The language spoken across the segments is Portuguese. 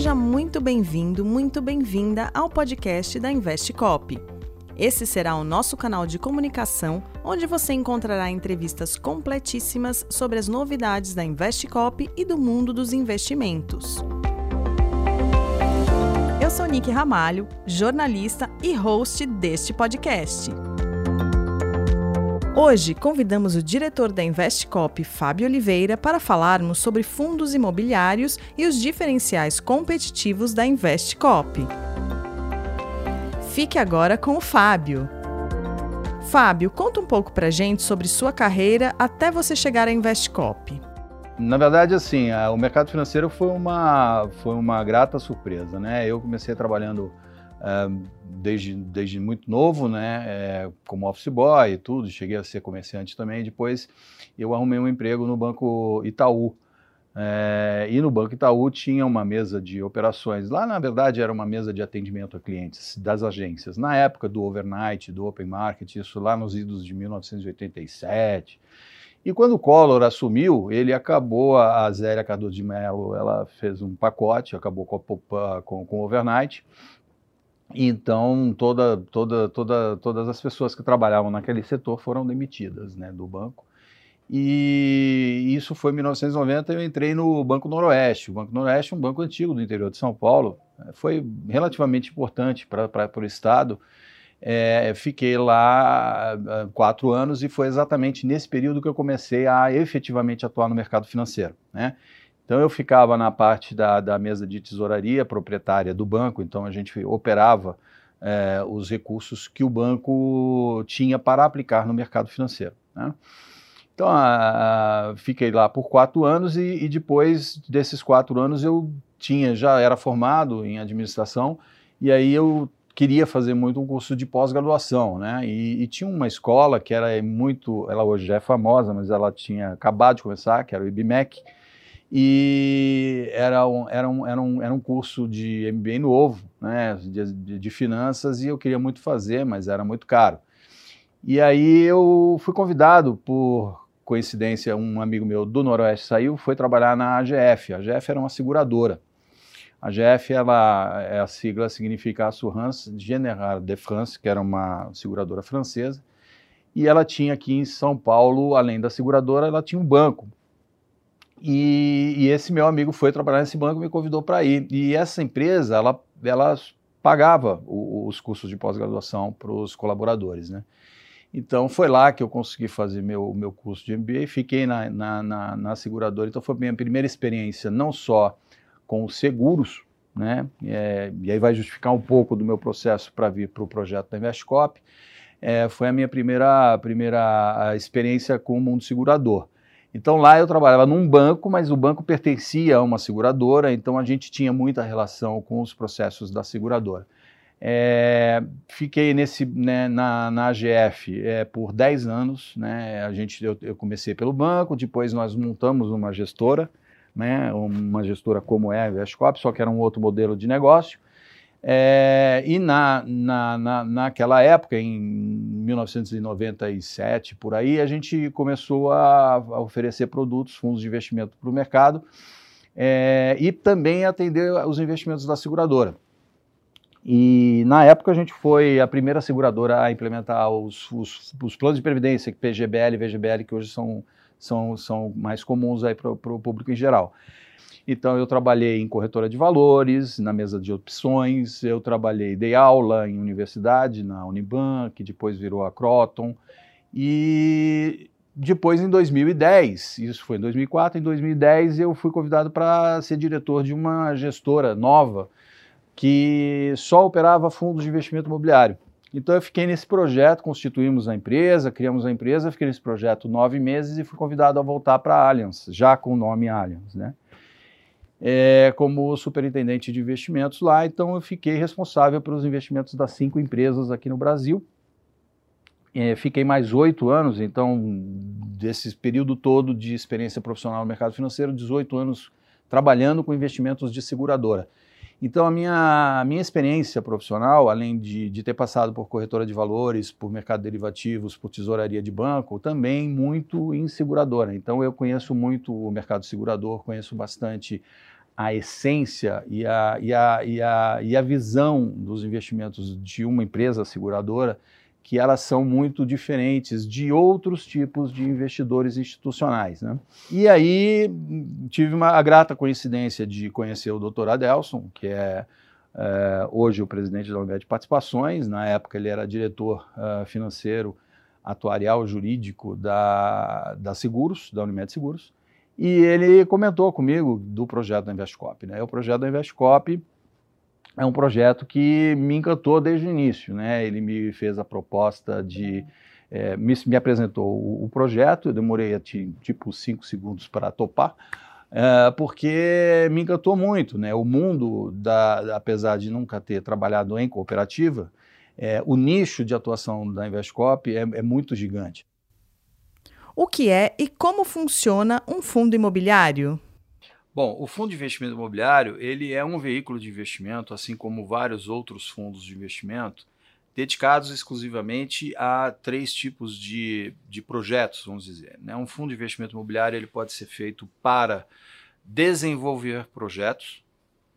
Seja muito bem-vindo, muito bem-vinda ao podcast da Investcop. Esse será o nosso canal de comunicação, onde você encontrará entrevistas completíssimas sobre as novidades da Investcop e do mundo dos investimentos. Eu sou Nick Ramalho, jornalista e host deste podcast. Hoje convidamos o diretor da Investcop, Fábio Oliveira, para falarmos sobre fundos imobiliários e os diferenciais competitivos da Investcop. Fique agora com o Fábio. Fábio, conta um pouco pra gente sobre sua carreira até você chegar à Investcop. Na verdade, assim, o mercado financeiro foi uma, foi uma grata surpresa, né? Eu comecei trabalhando desde, desde muito novo, né? É, como office boy e tudo, cheguei a ser comerciante também. Depois eu arrumei um emprego no Banco Itaú, é, e no Banco Itaú tinha uma mesa de operações. Lá, na verdade, era uma mesa de atendimento a clientes das agências. Na época do overnight, do open market, isso lá nos idos de 1987. E quando o Collor assumiu, ele acabou, a Zélia Cardoso de Mello, ela fez um pacote, acabou com, com, com o overnight. Então, toda, toda, toda, todas as pessoas que trabalhavam naquele setor foram demitidas né, do banco. E isso foi em 1990, eu entrei no Banco Noroeste. O Banco Noroeste é um banco antigo do interior de São Paulo, foi relativamente importante para o Estado. É, fiquei lá quatro anos e foi exatamente nesse período que eu comecei a efetivamente atuar no mercado financeiro. Né? Então eu ficava na parte da, da mesa de tesouraria proprietária do banco, então a gente operava é, os recursos que o banco tinha para aplicar no mercado financeiro. Né? Então, a, a, fiquei lá por quatro anos e, e, depois desses quatro anos eu tinha, já era formado em administração e aí eu queria fazer muito um curso de pós-graduação, né? E, e, tinha uma escola que era muito, ela hoje já é famosa, mas ela tinha acabado de começar, que era o IBMEC, e era um, era um, era um, era um curso de MBA novo, né? De, de, finanças e eu queria muito fazer, mas era muito caro. E aí eu fui convidado por coincidência, um amigo meu do Noroeste saiu, foi trabalhar na AGF. A AGF era uma seguradora. A AGF, ela, é a sigla significa Assurance Générale de France, que era uma seguradora francesa. E ela tinha aqui em São Paulo, além da seguradora, ela tinha um banco. E, e esse meu amigo foi trabalhar nesse banco e me convidou para ir. E essa empresa, ela, ela pagava o, os cursos de pós-graduação para os colaboradores, né? Então foi lá que eu consegui fazer meu, meu curso de MBA, fiquei na, na, na, na seguradora, então foi minha primeira experiência não só com seguros, né, é, e aí vai justificar um pouco do meu processo para vir para o projeto da Investcop, é, foi a minha primeira, primeira experiência com o mundo segurador. Então lá eu trabalhava num banco, mas o banco pertencia a uma seguradora, então a gente tinha muita relação com os processos da seguradora. É, fiquei nesse, né, na, na AGF é, por 10 anos. Né, a gente, eu, eu, comecei pelo banco, depois nós montamos uma gestora, né, uma gestora como é a Investcop, só que era um outro modelo de negócio. É, e na, na, na, naquela época, em 1997, por aí, a gente começou a, a oferecer produtos, fundos de investimento para o mercado é, e também atender os investimentos da seguradora. E na época a gente foi a primeira seguradora a implementar os, os, os planos de previdência, PGBL e VGBL, que hoje são, são, são mais comuns para o público em geral. Então eu trabalhei em corretora de valores, na mesa de opções, eu trabalhei, dei aula em universidade, na Uniban, que depois virou a Croton, e depois em 2010, isso foi em 2004, em 2010 eu fui convidado para ser diretor de uma gestora nova, que só operava fundos de investimento imobiliário. Então eu fiquei nesse projeto, constituímos a empresa, criamos a empresa, fiquei nesse projeto nove meses e fui convidado a voltar para a Allianz, já com o nome Allianz, né? É, como superintendente de investimentos lá, então eu fiquei responsável pelos investimentos das cinco empresas aqui no Brasil. É, fiquei mais oito anos, então, desse período todo de experiência profissional no mercado financeiro, 18 anos trabalhando com investimentos de seguradora. Então, a minha, a minha experiência profissional, além de, de ter passado por corretora de valores, por mercado de derivativos, por tesouraria de banco, também muito em seguradora. Então, eu conheço muito o mercado segurador, conheço bastante a essência e a, e, a, e, a, e a visão dos investimentos de uma empresa seguradora que elas são muito diferentes de outros tipos de investidores institucionais. Né? E aí tive uma, a grata coincidência de conhecer o Dr. Adelson, que é, é hoje o presidente da Unimed Participações, na época ele era diretor uh, financeiro, atuarial, jurídico da, da Seguros, da Unimed Seguros, e ele comentou comigo do projeto da Investcop. Né? O projeto da Investcop é um projeto que me encantou desde o início. Né? Ele me fez a proposta de. É, me, me, apresentou o, o, projeto, eu demorei tipo cinco segundos para topar, é, porque me encantou muito. Né? O mundo, da, apesar de nunca ter trabalhado em cooperativa, é, o nicho de atuação da Investcop é, é muito gigante. O que é e como funciona um fundo imobiliário? Bom, o fundo de investimento imobiliário ele é um veículo de investimento, assim como vários outros fundos de investimento, dedicados exclusivamente a três tipos de, de projetos, vamos dizer. Né? Um fundo de investimento imobiliário ele pode ser feito para desenvolver projetos,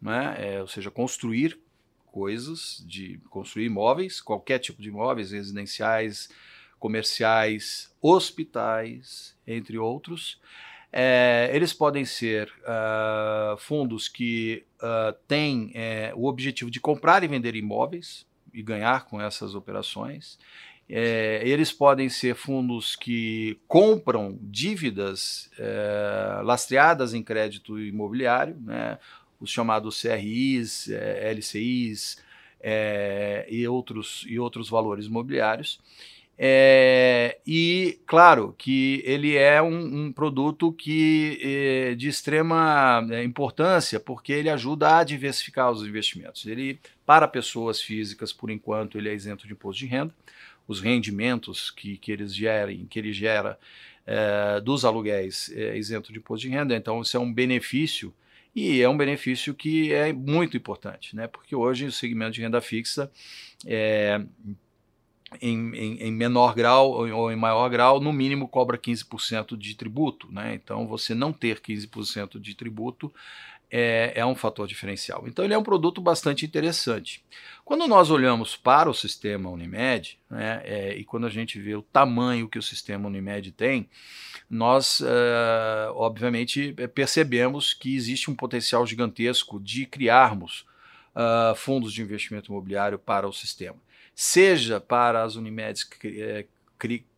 né? É, ou seja, construir coisas, de construir imóveis, qualquer tipo de imóveis, residenciais, comerciais, hospitais, entre outros. É, eles podem ser uh, fundos que uh, têm é, o objetivo de comprar e vender imóveis e ganhar com essas operações. É, eles podem ser fundos que compram dívidas é, lastreadas em crédito imobiliário, né, os chamados CRIs, é, LCIs é, e, outros, e outros valores imobiliários. É, e claro que ele é um, um produto que é de extrema é, importância porque ele ajuda a diversificar os investimentos. Ele para pessoas físicas por enquanto ele é isento de imposto de renda. Os rendimentos que, que eles gerem, que ele gera é, dos aluguéis é isento de imposto de renda. Então isso é um benefício e é um benefício que é muito importante, né? Porque hoje o segmento de renda fixa é, em, em, em, menor grau ou em maior grau, no mínimo cobra 15% de tributo. Né? Então, você não ter 15% de tributo é, é, um fator diferencial. Então, ele é um produto bastante interessante. Quando nós olhamos para o sistema Unimed, né, é, e quando a gente vê o tamanho que o sistema Unimed tem, nós, é, obviamente, percebemos que existe um potencial gigantesco de criarmos uh, fundos de investimento imobiliário para o sistema seja para as Unimedes é,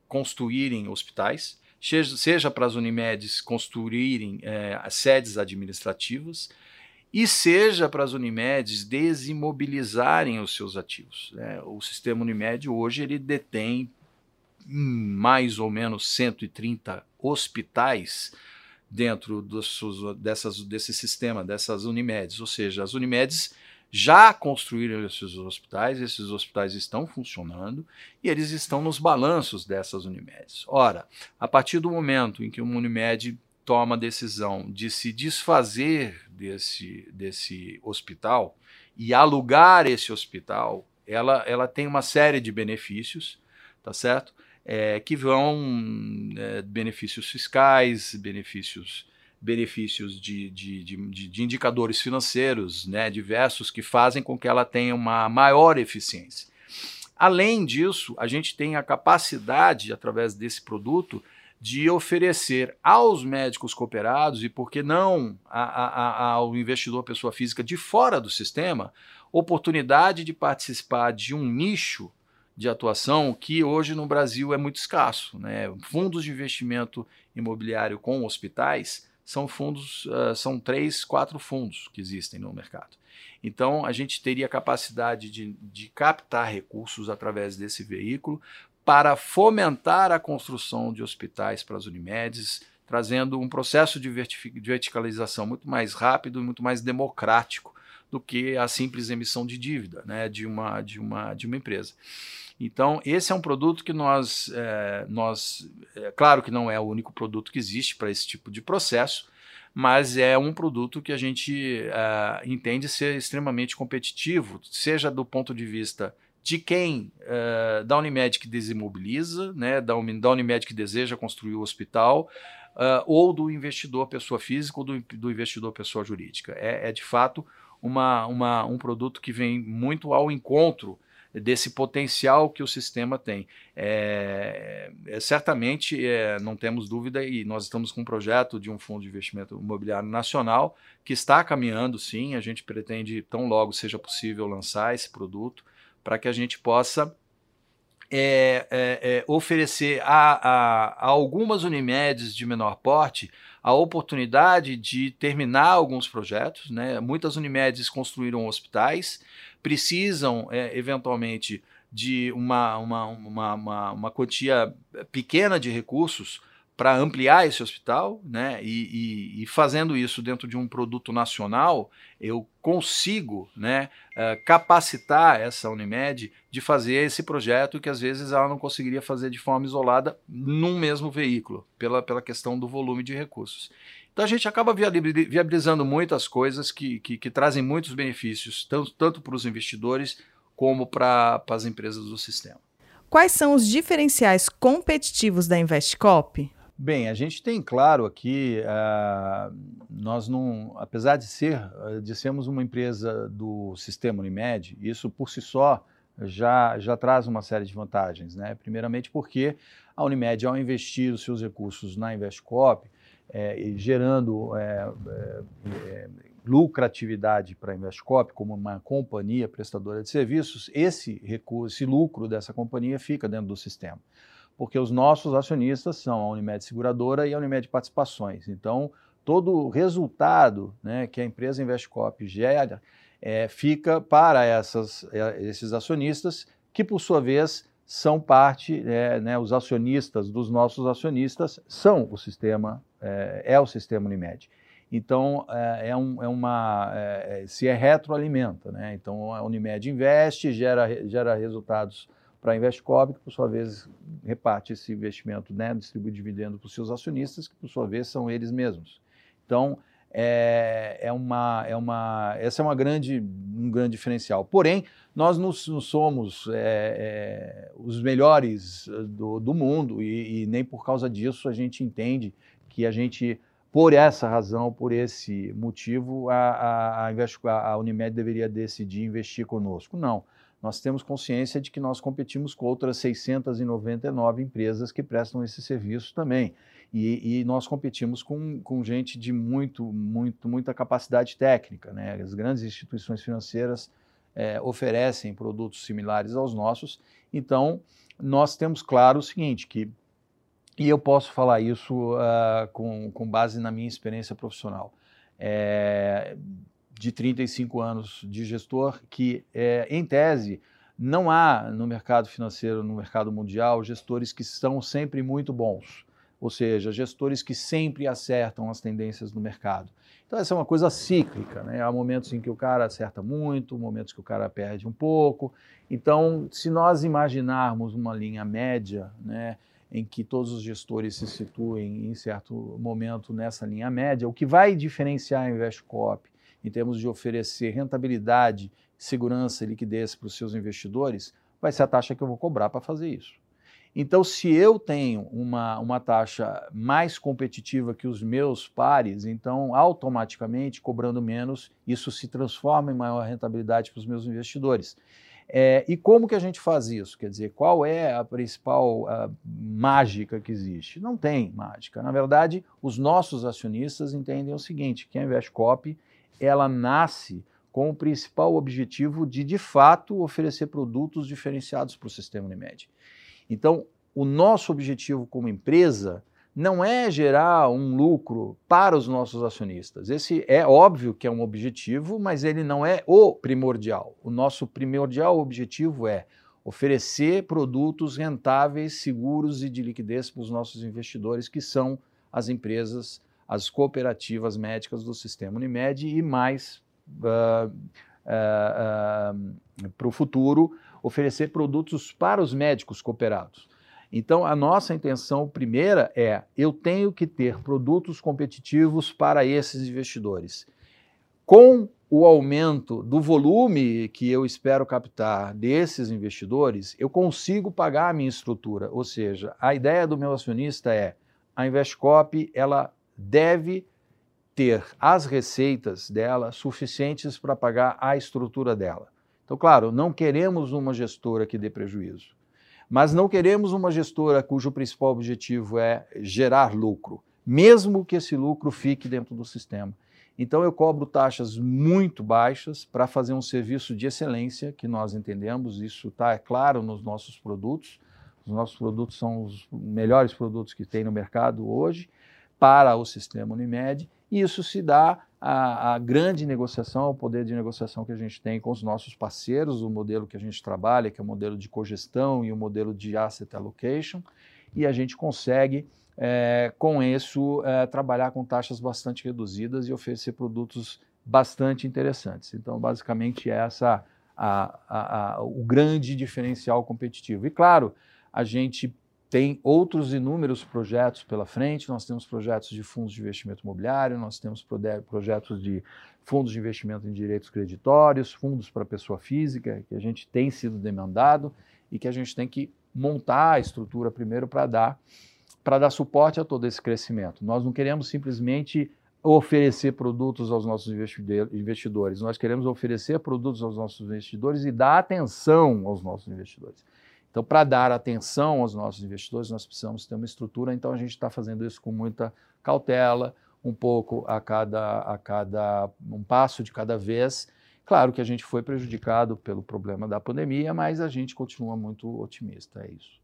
construírem hospitais, seja, seja para as Unimedes construírem é, sedes administrativas, e seja para as Unimedes desimobilizarem os seus ativos. Né? O sistema Unimed hoje ele detém mais ou menos 130 hospitais dentro dos, dessas, desse sistema, dessas Unimedes, ou seja, as Unimedes já construíram esses hospitais, esses hospitais estão funcionando e eles estão nos balanços dessas Unimedes. Ora, a partir do momento em que uma Unimed toma a decisão de se desfazer desse, desse hospital e alugar esse hospital, ela, ela tem uma série de benefícios, tá certo? É, que vão é, benefícios fiscais, benefícios benefícios de, de, de, de, indicadores financeiros né, diversos que fazem com que ela tenha uma maior eficiência. Além disso, a gente tem a capacidade, através desse produto, de oferecer aos médicos cooperados e, por que não, a, a, ao investidor pessoa física de fora do sistema, oportunidade de participar de um nicho de atuação que hoje no Brasil é muito escasso. Né? Fundos de investimento imobiliário com hospitais são fundos, uh, são três, quatro fundos que existem no mercado. Então, a gente teria capacidade de, de captar recursos através desse veículo para fomentar a construção de hospitais para as Unimedes, trazendo um processo de verticalização muito mais rápido e muito mais democrático do que a simples emissão de dívida né, de, uma, de, uma, de uma empresa. Então, esse é um produto que nós, é, nós é, claro que não é o único produto que existe para esse tipo de processo, mas é um produto que a gente é, entende ser extremamente competitivo, seja do ponto de vista de quem é, da Unimed que desimobiliza, né, da, da Unimed que deseja construir o hospital, uh, ou do investidor pessoa física ou do, do investidor pessoa jurídica. É, é de fato uma, uma, um produto que vem muito ao encontro desse potencial que o sistema tem. É, é, certamente, é, não temos dúvida, e nós estamos com um projeto de um fundo de investimento imobiliário nacional que está caminhando, sim. A gente pretende, tão logo seja possível, lançar esse produto para que a gente possa é, é, é, oferecer a, a, a, algumas Unimedes de menor porte a oportunidade de terminar alguns projetos. Né? Muitas Unimedes construíram hospitais, precisam é, eventualmente de uma, uma, uma, uma, uma quantia pequena de recursos para ampliar esse hospital, né? E, e, e, fazendo isso dentro de um produto nacional, eu consigo, né, uh, capacitar essa Unimed de fazer esse projeto que às vezes ela não conseguiria fazer de forma isolada num mesmo veículo, pela, pela questão do volume de recursos. Então a gente acaba viabilizando muitas coisas que, que, que trazem muitos benefícios, tanto, tanto para os investidores como para as empresas do sistema. Quais são os diferenciais competitivos da Investcop? Bem, a gente tem claro aqui, uh, nós não, apesar de ser, de sermos uma empresa do sistema Unimed, isso por si só já, já traz uma série de vantagens, né? Primeiramente porque a Unimed, ao investir os seus recursos na Investcop, é, gerando é, é, lucratividade para a Investcop como uma companhia prestadora de serviços, esse recurso, esse lucro dessa companhia fica dentro do sistema porque os nossos acionistas são a Unimed Seguradora e a Unimed Participações. Então, todo o resultado né, que a empresa Investcop gera é, fica para essas, é, esses acionistas, que por sua vez são parte, é, né, os acionistas dos nossos acionistas são o sistema, é, é o sistema Unimed. Então, é, é, um, é uma, é, se retroalimenta, né? Então, a Unimed investe, gera, gera resultados para a Investcorp, que por sua vez reparte esse investimento, né, distribui dividendo para os seus acionistas, que por sua vez são eles mesmos. Então, é, é uma, é uma, essa é uma grande, um grande diferencial. Porém, nós não, não somos é, é, os melhores do, do mundo e, e, nem por causa disso a gente entende que a gente, por essa razão, por esse motivo, a, a, a, a Unimed deveria decidir investir conosco. Não nós temos consciência de que nós competimos com outras 699 empresas que prestam esse serviço também. E, e nós competimos com, com gente de muito, muito, muita capacidade técnica. Né? As grandes instituições financeiras é, oferecem produtos similares aos nossos. Então, nós temos claro o seguinte, que, e eu posso falar isso uh, com, com base na minha experiência profissional. É, de 35 anos de gestor que, é, em tese, não há no mercado financeiro, no mercado mundial, gestores que são sempre muito bons, ou seja, gestores que sempre acertam as tendências do mercado. Então, essa é uma coisa cíclica, né? Há momentos em que o cara acerta muito, momentos que o cara perde um pouco. Então, se nós imaginarmos uma linha média, né, em que todos os gestores se situem em certo momento nessa linha média, o que vai diferenciar a Investcop em termos de oferecer rentabilidade, segurança e liquidez para os seus investidores, vai ser a taxa que eu vou cobrar para fazer isso. Então, se eu tenho uma, uma taxa mais competitiva que os meus pares, então automaticamente, cobrando menos, isso se transforma em maior rentabilidade para os meus investidores. É, e como que a gente faz isso? Quer dizer, qual é a principal a mágica que existe? Não tem mágica. Na verdade, os nossos acionistas entendem o seguinte, que a Investcop ela nasce com o principal objetivo de, de fato, oferecer produtos diferenciados para o sistema Unimed. Então, o nosso objetivo como empresa não é gerar um lucro para os nossos acionistas. Esse é óbvio que é um objetivo, mas ele não é o primordial. O nosso primordial objetivo é oferecer produtos rentáveis, seguros e de liquidez para os nossos investidores, que são as empresas as cooperativas médicas do sistema Unimed e mais uh, uh, uh, para o futuro oferecer produtos para os médicos cooperados. Então, a nossa intenção primeira é: eu tenho que ter produtos competitivos para esses investidores. Com o aumento do volume que eu espero captar desses investidores, eu consigo pagar a minha estrutura. Ou seja, a ideia do meu acionista é a Investcop ela deve ter as receitas dela suficientes para pagar a estrutura dela. Então, claro, não queremos uma gestora que dê prejuízo, mas não queremos uma gestora cujo principal objetivo é gerar lucro, mesmo que esse lucro fique dentro do sistema. Então, eu cobro taxas muito baixas para fazer um serviço de excelência, que nós entendemos, isso está é claro nos nossos produtos. Os nossos produtos são os melhores produtos que tem no mercado hoje para o sistema Unimed, e isso se dá à, grande negociação, ao poder de negociação que a gente tem com os nossos parceiros, o modelo que a gente trabalha, que é o modelo de cogestão e o modelo de asset allocation, e a gente consegue, é, com isso, é, trabalhar com taxas bastante reduzidas e oferecer produtos bastante interessantes. Então, basicamente, essa a, a, a, o grande diferencial competitivo. E, claro, a gente tem outros inúmeros projetos pela frente. Nós temos projetos de fundos de investimento imobiliário, nós temos projetos de fundos de investimento em direitos creditórios, fundos para pessoa física, que a gente tem sido demandado e que a gente tem que montar a estrutura primeiro para dar para dar suporte a todo esse crescimento. Nós não queremos simplesmente oferecer produtos aos nossos investidores, nós queremos oferecer produtos aos nossos investidores e dar atenção aos nossos investidores. Então, para dar atenção aos nossos investidores, nós precisamos ter uma estrutura. Então, a gente está fazendo isso com muita cautela, um pouco a cada, a cada um passo de cada vez. Claro que a gente foi prejudicado pelo problema da pandemia, mas a gente continua muito otimista, é isso.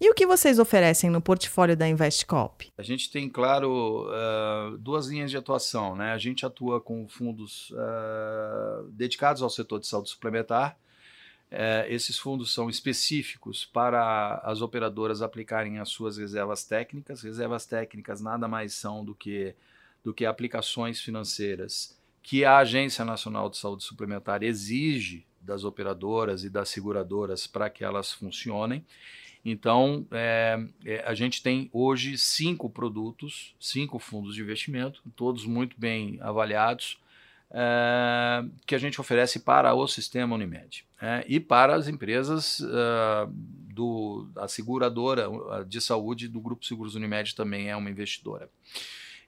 E o que vocês oferecem no portfólio da Investcop? A gente tem, claro, uh, duas linhas de atuação. Né? A gente atua com fundos uh, dedicados ao setor de saúde suplementar, é, esses fundos são específicos para as operadoras aplicarem as suas reservas técnicas. Reservas técnicas nada mais são do que, do que aplicações financeiras que a Agência Nacional de Saúde Suplementar exige das operadoras e das seguradoras para que elas funcionem. Então, é, é, a gente tem hoje cinco produtos, cinco fundos de investimento, todos muito bem avaliados, é, que a gente oferece para o sistema Unimed é, e para as empresas uh, do, a seguradora de saúde do Grupo Seguros Unimed também é uma investidora.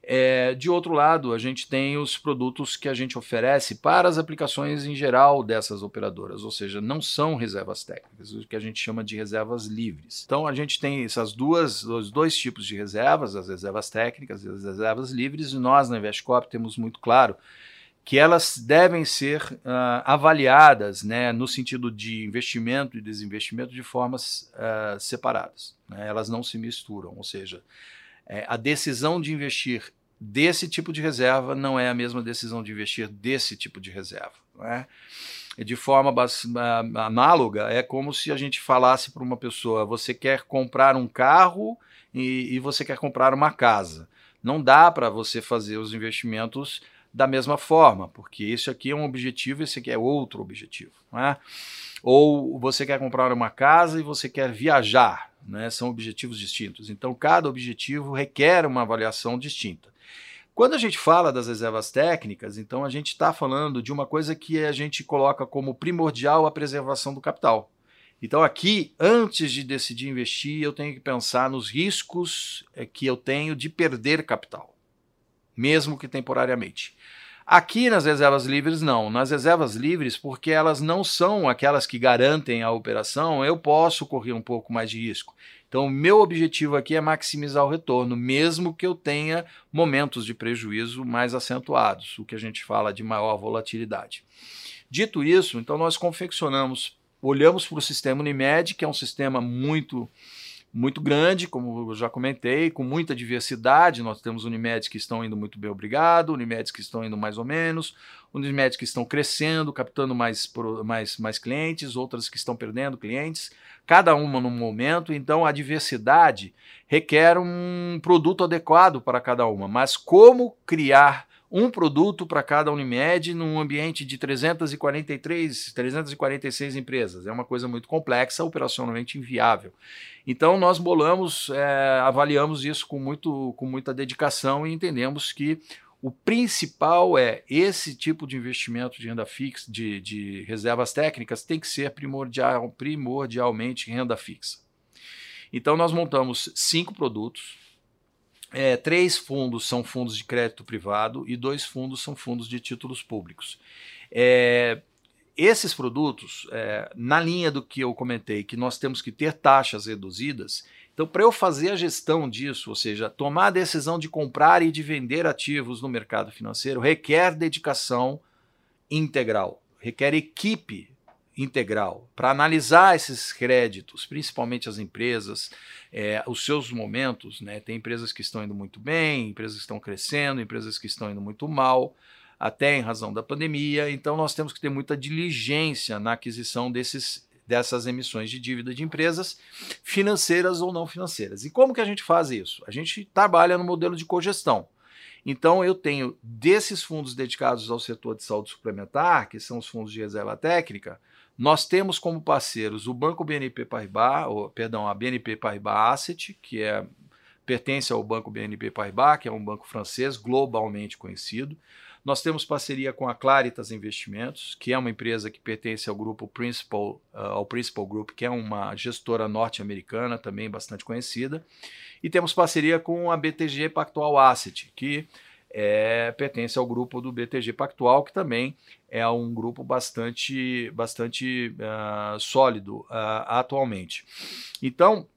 É, de outro lado, a gente tem os produtos que a gente oferece para as aplicações em geral dessas operadoras, ou seja, não são reservas técnicas, o que a gente chama de reservas livres. Então, a gente tem essas duas, os dois tipos de reservas, as reservas técnicas e as reservas livres, e nós na Investcorp temos muito claro que elas devem ser uh, avaliadas né, no sentido de investimento e desinvestimento de formas uh, separadas. Né? Elas não se misturam, ou seja, é, a decisão de investir desse tipo de reserva não é a mesma decisão de investir desse tipo de reserva. Né? De forma análoga, é como se a gente falasse para uma pessoa: você quer comprar um carro e, e você quer comprar uma casa. Não dá para você fazer os investimentos da mesma forma, porque isso aqui é um objetivo, esse aqui é outro objetivo. Né? Ou você quer comprar uma casa e você quer viajar, né? são objetivos distintos. Então, cada objetivo requer uma avaliação distinta. Quando a gente fala das reservas técnicas, então a gente está falando de uma coisa que a gente coloca como primordial a preservação do capital. Então, aqui, antes de decidir investir, eu tenho que pensar nos riscos eh, que eu tenho de perder capital mesmo que temporariamente. Aqui nas reservas livres, não. Nas reservas livres, porque elas não são aquelas que garantem a operação, eu posso correr um pouco mais de risco. Então, o meu objetivo aqui é maximizar o retorno, mesmo que eu tenha momentos de prejuízo mais acentuados, o que a gente fala de maior volatilidade. Dito isso, então nós confeccionamos, olhamos para o sistema Unimed, que é um sistema muito muito grande, como eu já comentei, com muita diversidade. Nós temos Unimedes que estão indo muito bem, obrigado, Unimedes que estão indo mais ou menos, Unimedes que estão crescendo, captando mais, mais, mais clientes, outras que estão perdendo clientes, cada uma num momento. Então, a diversidade requer um produto adequado para cada uma. Mas como criar um produto para cada Unimed num ambiente de 343, 346 empresas. É uma coisa muito complexa, operacionalmente inviável. Então nós bolamos, é, avaliamos isso com, muito, com muita dedicação e entendemos que o principal é esse tipo de investimento de renda fixa, de, de reservas técnicas, tem que ser primordial, primordialmente renda fixa. Então nós montamos cinco produtos é, três fundos são fundos de crédito privado e dois fundos são fundos de títulos públicos. É, esses produtos, é, na linha do que eu comentei, que nós temos que ter taxas reduzidas, então, para eu fazer a gestão disso, ou seja, tomar a decisão de comprar e de vender ativos no mercado financeiro, requer dedicação integral, requer equipe integral para analisar esses créditos, principalmente as empresas, é, os seus momentos. Né? Tem empresas que estão indo muito bem, empresas que estão crescendo, empresas que estão indo muito mal, até em razão da pandemia. Então, nós temos que ter muita diligência na aquisição desses dessas emissões de dívida de empresas financeiras ou não financeiras. E como que a gente faz isso? A gente trabalha no modelo de cogestão. Então eu tenho desses fundos dedicados ao setor de saúde suplementar, que são os fundos de reserva técnica, nós temos como parceiros o Banco BNP Paribas, ou, perdão, a BNP Paribas Asset, que é pertence ao Banco BNP Paribas, que é um banco francês globalmente conhecido. Nós temos parceria com a Claritas Investimentos, que é uma empresa que pertence ao grupo Principal, uh, ao Principal Group, que é uma gestora norte-americana também bastante conhecida. E temos parceria com a BTG Pactual Asset, que é, pertence ao grupo do BTG Pactual, que também é um grupo bastante, bastante uh, sólido uh, atualmente. Então,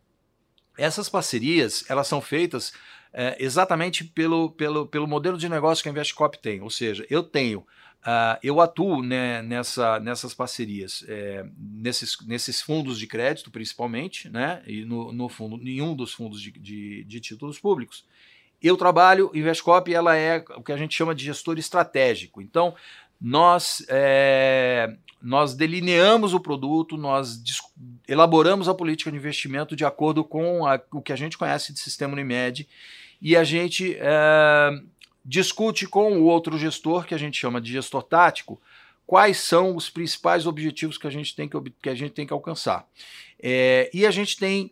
essas parcerias elas são feitas é, exatamente pelo, pelo, pelo modelo de negócio que a Investcop tem. Ou seja, eu tenho, uh, eu atuo né, nessa, nessas parcerias, é, nesses, nesses fundos de crédito, principalmente, né, e no, no fundo, nenhum dos fundos de, de, de títulos públicos. Eu trabalho, Investcop ela é o que a gente chama de gestor estratégico. Então, nós, é, nós delineamos o produto, nós elaboramos a política de investimento de acordo com a, o que a gente conhece de sistema Unimed e a gente é, discute com o outro gestor, que a gente chama de gestor tático, quais são os principais objetivos que a gente tem que, que, a gente tem que alcançar. É, e a gente tem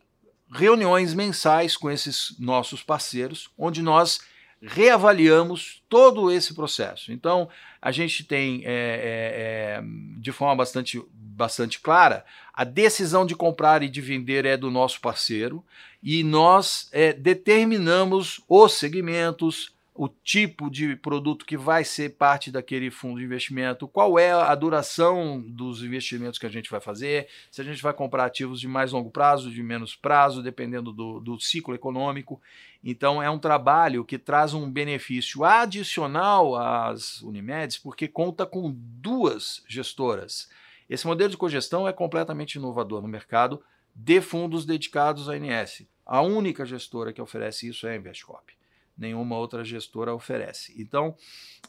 reuniões mensais com esses nossos parceiros, onde nós reavaliamos todo esse processo. Então, a gente tem, é, é, é, de forma bastante, bastante clara, a decisão de comprar e de vender é do nosso parceiro e nós é, determinamos os segmentos, o tipo de produto que vai ser parte daquele fundo de investimento, qual é a duração dos investimentos que a gente vai fazer, se a gente vai comprar ativos de mais longo prazo, de menos prazo, dependendo do, do ciclo econômico. Então, é um trabalho que traz um benefício adicional às Unimedes, porque conta com duas gestoras. Esse modelo de cogestão é completamente inovador no mercado de fundos dedicados à ANS. A única gestora que oferece isso é a Investcop nenhuma outra gestora oferece. Então,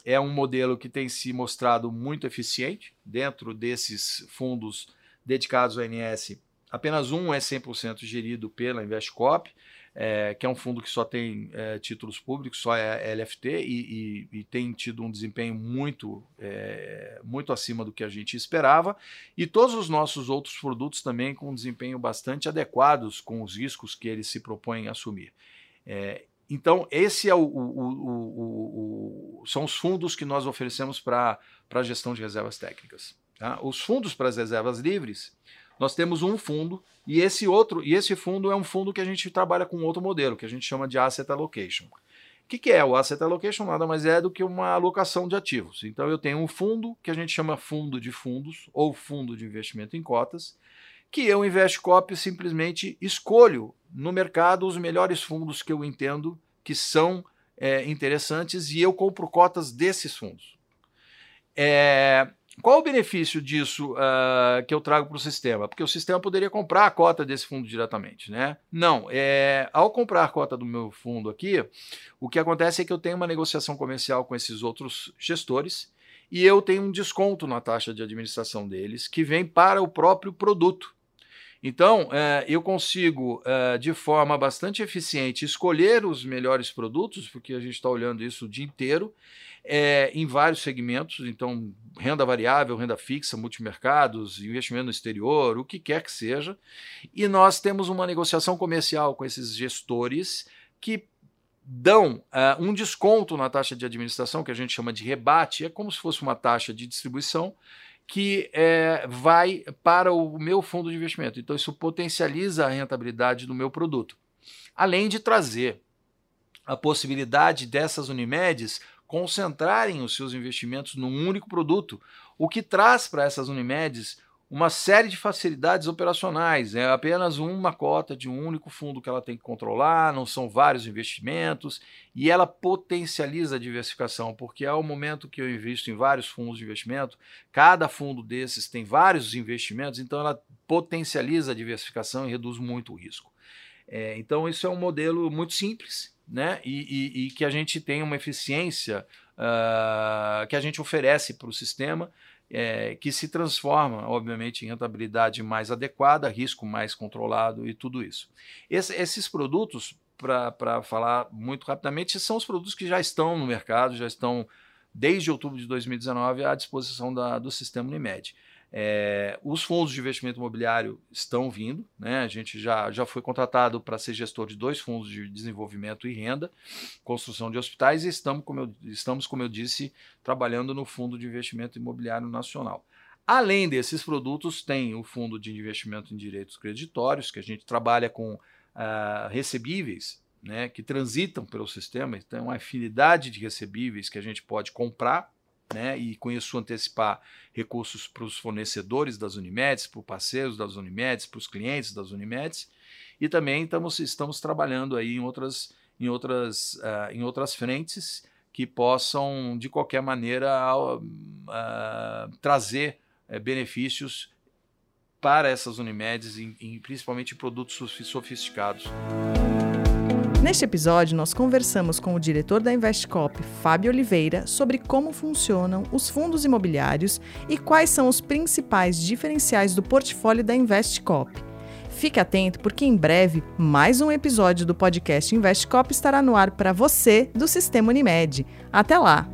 é um modelo que tem se mostrado muito eficiente dentro desses fundos dedicados ao ANS. Apenas um é 100% gerido pela Investcop, é, que é um fundo que só tem é, títulos públicos, só é LFT, e, e, e tem tido um desempenho muito, é, muito acima do que a gente esperava. E todos os nossos outros produtos também com um desempenho bastante adequados com os riscos que eles se propõem a assumir. É, então, esse é o, o, o, são os fundos que nós oferecemos para a gestão de reservas técnicas. Tá? Os fundos para as reservas livres, nós temos um fundo e esse outro, e esse fundo é um fundo que a gente trabalha com outro modelo, que a gente chama de asset allocation. O que, que é o asset allocation? Nada mais é do que uma alocação de ativos. Então eu tenho um fundo que a gente chama fundo de fundos ou fundo de investimento em cotas, que eu, Investcop, simplesmente escolho no mercado os melhores fundos que eu entendo que são é, interessantes e eu compro cotas desses fundos. É, qual o benefício disso uh, que eu trago para o sistema? Porque o sistema poderia comprar a cota desse fundo diretamente, né? Não, é, ao comprar a cota do meu fundo aqui, o que acontece é que eu tenho uma negociação comercial com esses outros gestores e eu tenho um desconto na taxa de administração deles que vem para o próprio produto. Então, é, eu consigo, é, de forma bastante eficiente, escolher os melhores produtos, porque a gente está olhando isso o dia inteiro, é, em vários segmentos, então, renda variável, renda fixa, multimercados, investimento no exterior, o que quer que seja. E nós temos uma negociação comercial com esses gestores que dão um desconto na taxa de administração, que a gente chama de rebate, é como se fosse uma taxa de distribuição, que é, vai para o meu fundo de investimento. Então, isso potencializa a rentabilidade do meu produto. Além de trazer a possibilidade dessas Unimedes concentrarem os seus investimentos num único produto, o que traz para essas Unimedes uma série de facilidades operacionais. É apenas uma cota de um único fundo que ela tem que controlar, não são vários investimentos, e ela potencializa a diversificação, porque ao momento que eu invisto em vários fundos de investimento, cada fundo desses tem vários investimentos, então ela potencializa a diversificação e reduz muito o risco. É, então, isso é um modelo muito simples, né? E, e, e que a gente tem uma eficiência uh, que a gente oferece para o sistema é, que se transforma, obviamente, em rentabilidade mais adequada, risco mais controlado e tudo isso. Esse, esses produtos, para falar muito rapidamente, são os produtos que já estão no mercado, já estão desde outubro de 2019 à disposição da, do sistema Unimed. É, os fundos de investimento imobiliário estão vindo, né? a gente já, já foi contratado para ser gestor de dois fundos de desenvolvimento e renda, construção de hospitais, e estamos, como eu, estamos, como eu disse, trabalhando no Fundo de Investimento Imobiliário Nacional. Além desses produtos, tem o Fundo de Investimento em Direitos Creditórios, que a gente trabalha com uh, recebíveis né, que transitam pelo sistema, então, uma afinidade de recebíveis que a gente pode comprar né, e com isso antecipar recursos para os fornecedores das Unimedes, para os parceiros das Unimedes, para os clientes das Unimedes, e também estamos, estamos trabalhando aí em outras, em, outras, uh, em outras frentes que possam, de qualquer maneira, uh, uh, trazer eh, benefícios para essas Unimedes, em, em, principalmente produtos sofisticados. Neste episódio, nós conversamos com o diretor da Investcop, Fábio Oliveira, sobre como funcionam os fundos imobiliários e quais são os principais diferenciais do portfólio da Investcop. Fique atento porque em breve mais um episódio do podcast Investcop estará no ar para você do Sistema Unimed. Até lá!